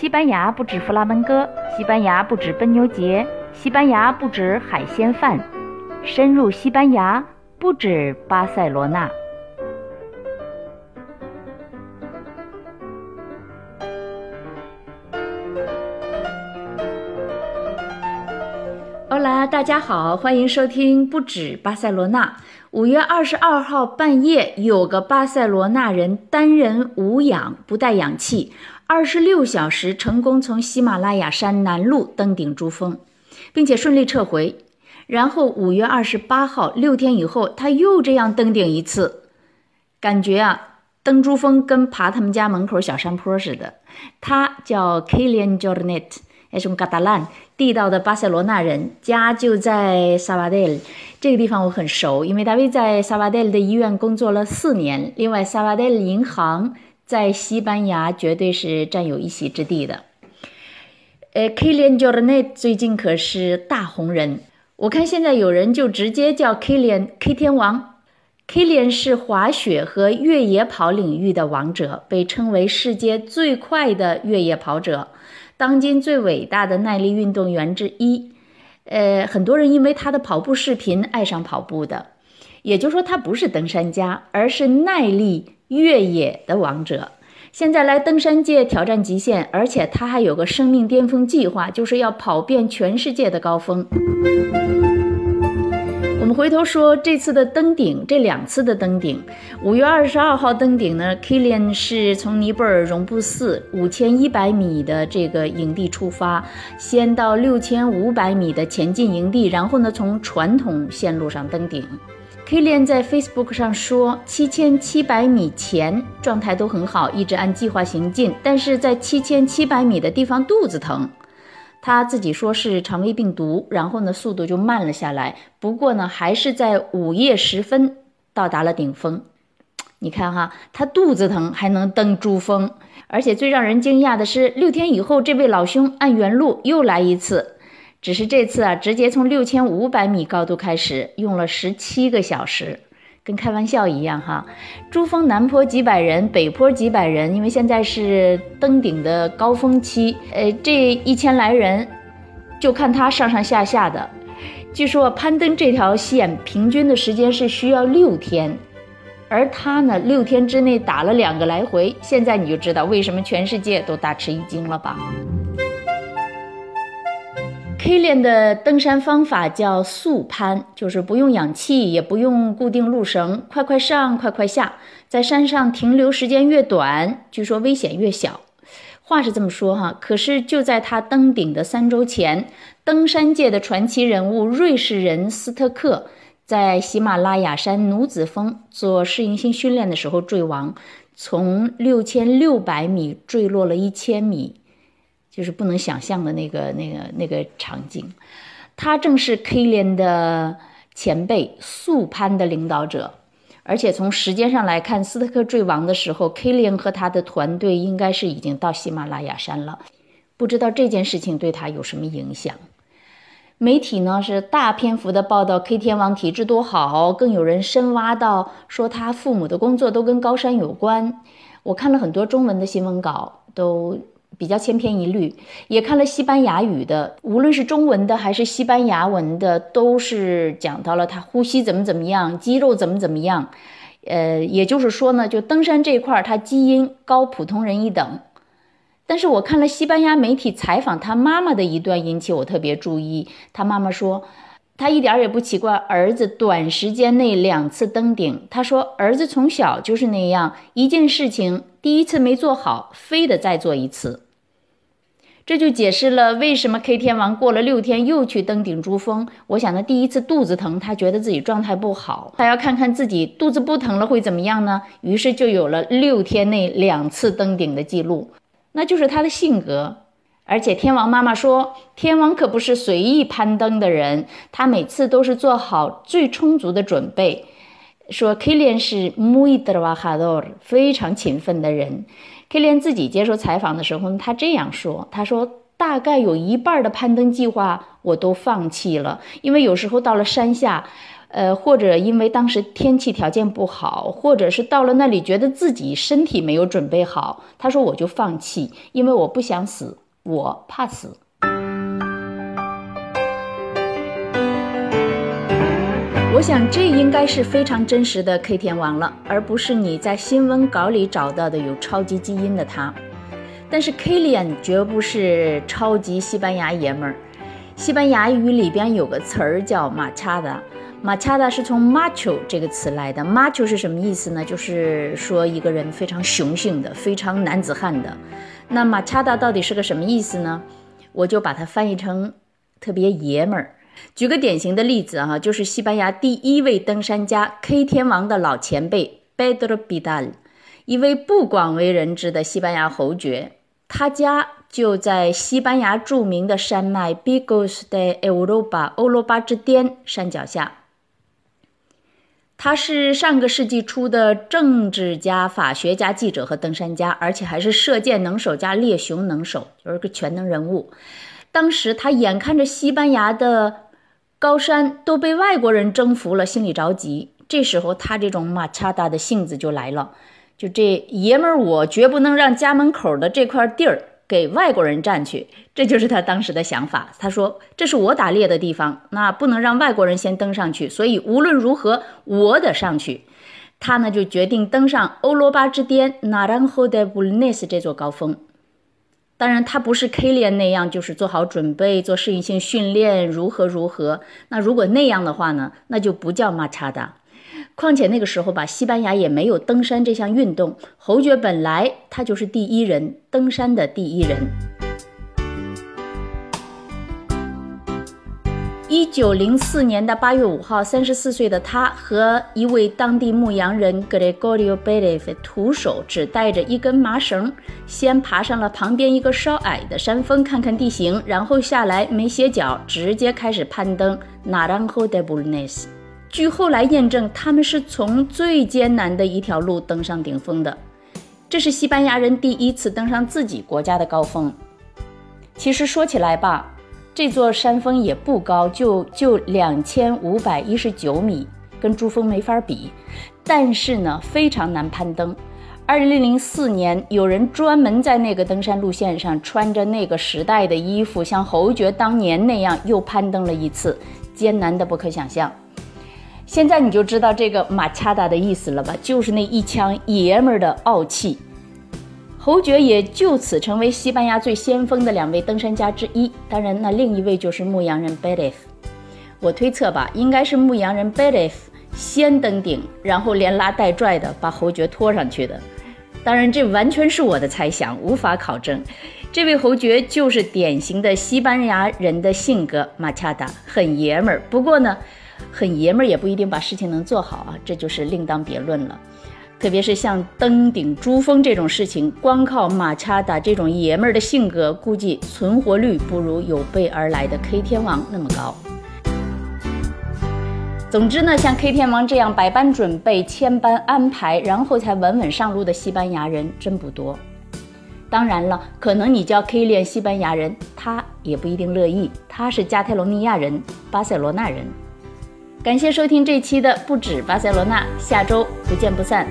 西班牙不止弗拉门戈，西班牙不止奔牛节，西班牙不止海鲜饭，深入西班牙不止巴塞罗那。哈喽，大家好，欢迎收听不止巴塞罗那。五月二十二号半夜，有个巴塞罗那人单人无氧不带氧气，二十六小时成功从喜马拉雅山南麓登顶珠峰，并且顺利撤回。然后五月二十八号，六天以后，他又这样登顶一次，感觉啊，登珠峰跟爬他们家门口小山坡似的。他叫 Kilian Jornet。也是嘎达兰地道的巴塞罗那人，家就在萨瓦德尔这个地方，我很熟，因为大卫在萨瓦德尔的医院工作了四年。另外，萨瓦德尔银行在西班牙绝对是占有一席之地的。呃，Kilian Jornet 最近可是大红人，我看现在有人就直接叫 Kilian K 天王。Kilian 是滑雪和越野跑领域的王者，被称为世界最快的越野跑者。当今最伟大的耐力运动员之一，呃，很多人因为他的跑步视频爱上跑步的，也就是说他不是登山家，而是耐力越野的王者。现在来登山界挑战极限，而且他还有个生命巅峰计划，就是要跑遍全世界的高峰。我们回头说这次的登顶，这两次的登顶。五月二十二号登顶呢，Kilian 是从尼泊尔绒布寺五千一百米的这个营地出发，先到六千五百米的前进营地，然后呢从传统线路上登顶。Kilian 在 Facebook 上说，七千七百米前状态都很好，一直按计划行进，但是在七千七百米的地方肚子疼。他自己说是肠胃病毒，然后呢，速度就慢了下来。不过呢，还是在午夜时分到达了顶峰。你看哈，他肚子疼还能登珠峰，而且最让人惊讶的是，六天以后，这位老兄按原路又来一次，只是这次啊，直接从六千五百米高度开始，用了十七个小时。跟开玩笑一样哈，珠峰南坡几百人，北坡几百人，因为现在是登顶的高峰期，呃，这一千来人，就看他上上下下的。据说攀登这条线平均的时间是需要六天，而他呢，六天之内打了两个来回。现在你就知道为什么全世界都大吃一惊了吧黑链的登山方法叫速攀，就是不用氧气，也不用固定路绳，快快上，快快下。在山上停留时间越短，据说危险越小。话是这么说哈，可是就在他登顶的三周前，登山界的传奇人物瑞士人斯特克在喜马拉雅山奴子峰做适应性训练的时候坠亡，从六千六百米坠落了一千米。就是不能想象的那个、那个、那个场景，他正是 K 连的前辈，速攀的领导者，而且从时间上来看，斯特克坠亡的时候，K 连和他的团队应该是已经到喜马拉雅山了。不知道这件事情对他有什么影响？媒体呢是大篇幅的报道 K 天王体质多好，更有人深挖到说他父母的工作都跟高山有关。我看了很多中文的新闻稿，都。比较千篇一律，也看了西班牙语的，无论是中文的还是西班牙文的，都是讲到了他呼吸怎么怎么样，肌肉怎么怎么样。呃，也就是说呢，就登山这块儿，他基因高普通人一等。但是我看了西班牙媒体采访他妈妈的一段，引起我特别注意。他妈妈说，他一点也不奇怪儿子短时间内两次登顶。他说，儿子从小就是那样，一件事情第一次没做好，非得再做一次。这就解释了为什么 K 天王过了六天又去登顶珠峰。我想他第一次肚子疼，他觉得自己状态不好，他要看看自己肚子不疼了会怎么样呢？于是就有了六天内两次登顶的记录，那就是他的性格。而且天王妈妈说，天王可不是随意攀登的人，他每次都是做好最充足的准备。说 Kilian 是 muy trabajador，非常勤奋的人。K 连自己接受采访的时候，他这样说：“他说，大概有一半的攀登计划我都放弃了，因为有时候到了山下，呃，或者因为当时天气条件不好，或者是到了那里觉得自己身体没有准备好，他说我就放弃，因为我不想死，我怕死。我想这应该是非常真实的 K 天王了，而不是你在新闻稿里找到的有超级基因的他。但是 Kilian 绝不是超级西班牙爷们儿。西班牙语里边有个词儿叫马恰达，马恰达是从 macho 这个词来的。macho 是什么意思呢？就是说一个人非常雄性的，非常男子汉的。那马恰达到底是个什么意思呢？我就把它翻译成特别爷们儿。举个典型的例子啊，就是西班牙第一位登山家 K 天王的老前辈 Pedro Bidal，一位不广为人知的西班牙侯爵，他家就在西班牙著名的山脉 Bigos de Europa 欧罗巴之巅山脚下。他是上个世纪初的政治家、法学家、记者和登山家，而且还是射箭能手加猎熊能手，就是个全能人物。当时他眼看着西班牙的高山都被外国人征服了，心里着急。这时候，他这种马恰达的性子就来了。就这爷们儿，我绝不能让家门口的这块地儿给外国人占去。这就是他当时的想法。他说：“这是我打猎的地方，那不能让外国人先登上去。所以无论如何，我得上去。”他呢，就决定登上欧罗巴之巅 Naranjo de Bulnes 这座高峰。当然，他不是 K 连那样，就是做好准备做适应性训练，如何如何。那如果那样的话呢？那就不叫马查达。况且那个时候吧，西班牙也没有登山这项运动。侯爵本来他就是第一人，登山的第一人。一九零四年的八月五号，三十四岁的他和一位当地牧羊人 Gregorio b e r e f 徒手，只带着一根麻绳，先爬上了旁边一个稍矮的山峰，看看地形，然后下来没歇脚，直接开始攀登 Naranjo de Bulnes。据后来验证，他们是从最艰难的一条路登上顶峰的。这是西班牙人第一次登上自己国家的高峰。其实说起来吧。这座山峰也不高，就就两千五百一十九米，跟珠峰没法比。但是呢，非常难攀登。二零零四年，有人专门在那个登山路线上穿着那个时代的衣服，像侯爵当年那样又攀登了一次，艰难的不可想象。现在你就知道这个马恰达的意思了吧？就是那一腔爷们儿的傲气。侯爵也就此成为西班牙最先锋的两位登山家之一。当然，那另一位就是牧羊人 b e l e f 我推测吧，应该是牧羊人 b e l e f 先登顶，然后连拉带拽的把侯爵拖上去的。当然，这完全是我的猜想，无法考证。这位侯爵就是典型的西班牙人的性格，马恰达，很爷们儿。不过呢，很爷们儿也不一定把事情能做好啊，这就是另当别论了。特别是像登顶珠峰这种事情，光靠马恰达这种爷们儿的性格，估计存活率不如有备而来的 K 天王那么高。总之呢，像 K 天王这样百般准备、千般安排，然后才稳稳上路的西班牙人真不多。当然了，可能你叫 K 练西班牙人，他也不一定乐意。他是加泰罗尼亚人，巴塞罗那人。感谢收听这期的不止巴塞罗那，下周不见不散。